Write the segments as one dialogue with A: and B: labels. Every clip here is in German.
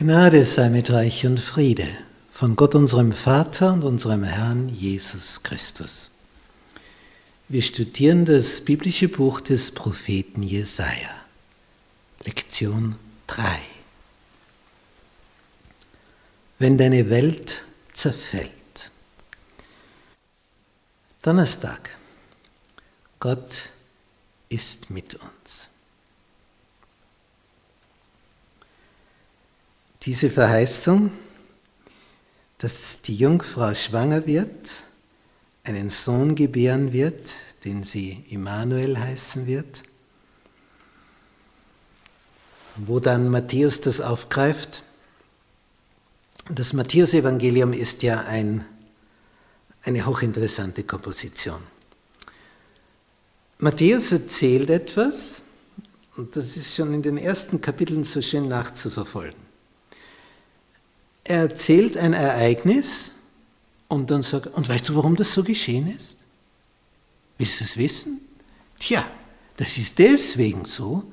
A: Gnade sei mit euch und Friede von Gott unserem Vater und unserem Herrn Jesus Christus. Wir studieren das biblische Buch des Propheten Jesaja. Lektion 3. Wenn deine Welt zerfällt. Donnerstag. Gott ist mit uns. Diese Verheißung, dass die Jungfrau schwanger wird, einen Sohn gebären wird, den sie Immanuel heißen wird, wo dann Matthäus das aufgreift. Das Matthäusevangelium ist ja ein, eine hochinteressante Komposition. Matthäus erzählt etwas, und das ist schon in den ersten Kapiteln so schön nachzuverfolgen. Er erzählt ein Ereignis und dann sagt, und weißt du, warum das so geschehen ist? Willst du es wissen? Tja, das ist deswegen so,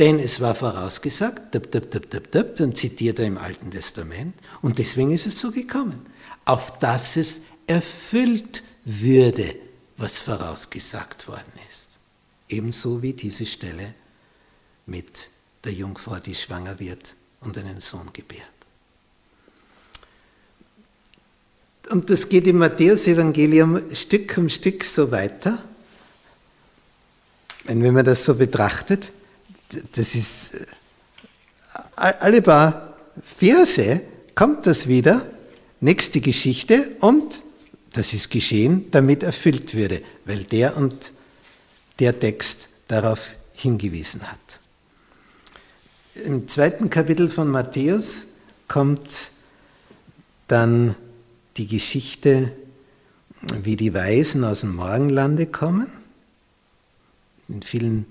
A: denn es war vorausgesagt, dab, dab, dab, dann zitiert er im Alten Testament, und deswegen ist es so gekommen, auf dass es erfüllt würde, was vorausgesagt worden ist. Ebenso wie diese Stelle mit der Jungfrau, die schwanger wird und einen Sohn gebärt. Und das geht im Matthäusevangelium Stück um Stück so weiter. wenn man das so betrachtet, das ist äh, alle paar Verse kommt das wieder, nächste Geschichte und das ist geschehen, damit erfüllt würde, weil der und der Text darauf hingewiesen hat. Im zweiten Kapitel von Matthäus kommt dann die Geschichte, wie die Weisen aus dem Morgenlande kommen. In vielen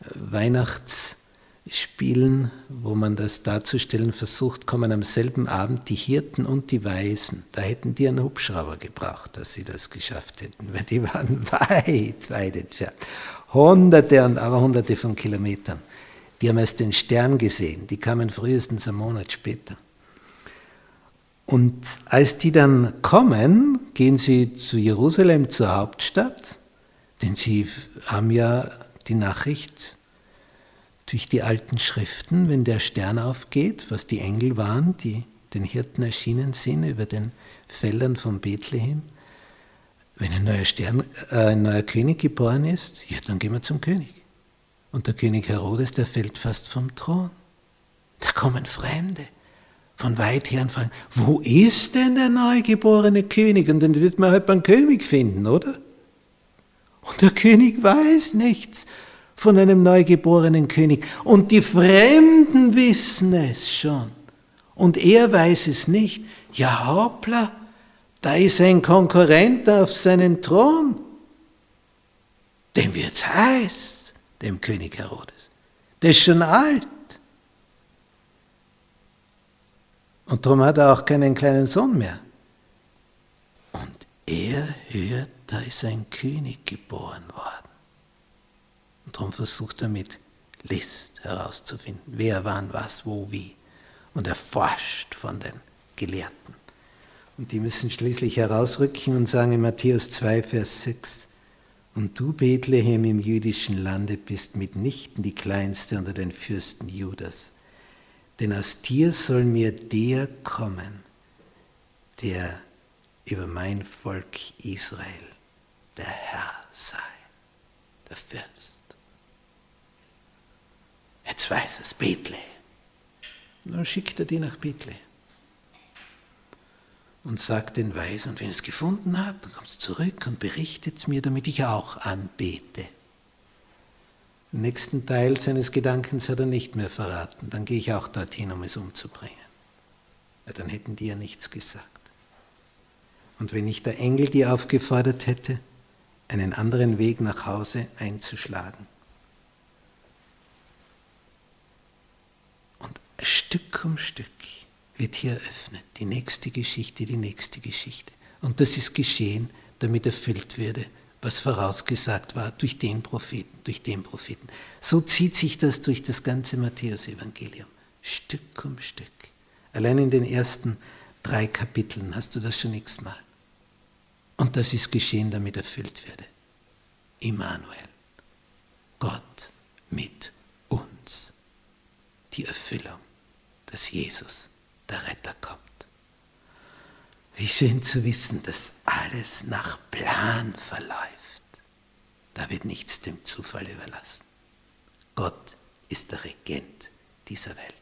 A: äh, Weihnachtsspielen, wo man das darzustellen versucht, kommen am selben Abend die Hirten und die Weisen. Da hätten die einen Hubschrauber gebraucht, dass sie das geschafft hätten, weil die waren weit, weit entfernt. Hunderte und aber hunderte von Kilometern. Die haben erst den Stern gesehen, die kamen frühestens einen Monat später. Und als die dann kommen, gehen sie zu Jerusalem, zur Hauptstadt, denn sie haben ja die Nachricht durch die alten Schriften, wenn der Stern aufgeht, was die Engel waren, die den Hirten erschienen sind über den Feldern von Bethlehem. Wenn ein neuer, Stern, äh, ein neuer König geboren ist, ja, dann gehen wir zum König. Und der König Herodes, der fällt fast vom Thron. Da kommen Fremde von weit her fragen, wo ist denn der neugeborene König? Und dann wird man halt beim König finden, oder? Und der König weiß nichts von einem neugeborenen König. Und die Fremden wissen es schon. Und er weiß es nicht. Ja, hoppla, da ist ein Konkurrent auf seinen Thron. Dem wird's heiß, dem König Herodes. Der ist schon alt. Und darum hat er auch keinen kleinen Sohn mehr. Und er hört, da ist ein König geboren worden. Und darum versucht er mit List herauszufinden, wer, wann, was, wo, wie. Und er forscht von den Gelehrten. Und die müssen schließlich herausrücken und sagen in Matthäus 2, Vers 6, und du, Bethlehem im jüdischen Lande, bist mitnichten die kleinste unter den Fürsten Judas denn aus dir soll mir der kommen, der über mein Volk Israel der Herr sei, der Fürst. Jetzt weiß es, Bethlehem. Dann schickt er die nach Bethlehem und sagt den Weisen, und wenn ihr es gefunden habt, dann kommt es zurück und berichtet es mir, damit ich auch anbete. Den nächsten Teil seines Gedankens hat er nicht mehr verraten. Dann gehe ich auch dorthin, um es umzubringen. Ja, dann hätten die ja nichts gesagt. Und wenn nicht der Engel die aufgefordert hätte, einen anderen Weg nach Hause einzuschlagen. Und Stück um Stück wird hier eröffnet, die nächste Geschichte, die nächste Geschichte. Und das ist geschehen, damit erfüllt werde, was vorausgesagt war durch den Propheten, durch den Propheten. So zieht sich das durch das ganze Matthäusevangelium, Stück um Stück. Allein in den ersten drei Kapiteln hast du das schon x-mal. Und das ist geschehen, damit erfüllt werde. Immanuel, Gott mit uns. Die Erfüllung, dass Jesus, der Retter, kommt. Wie schön zu wissen, dass alles nach Plan verläuft. Da wird nichts dem Zufall überlassen. Gott ist der Regent dieser Welt.